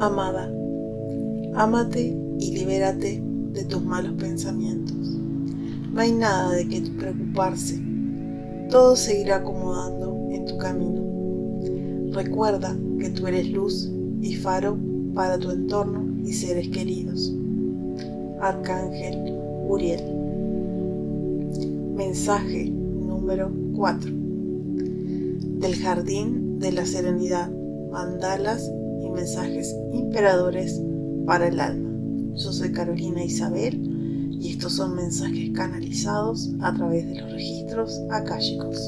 Amada, ámate y libérate de tus malos pensamientos. No hay nada de qué preocuparse. Todo se irá acomodando en tu camino. Recuerda que tú eres luz y faro para tu entorno y seres queridos. Arcángel Uriel. Mensaje número 4. Del Jardín de la Serenidad, mandalas mensajes imperadores para el alma. Yo soy Carolina Isabel y estos son mensajes canalizados a través de los registros akáshicos.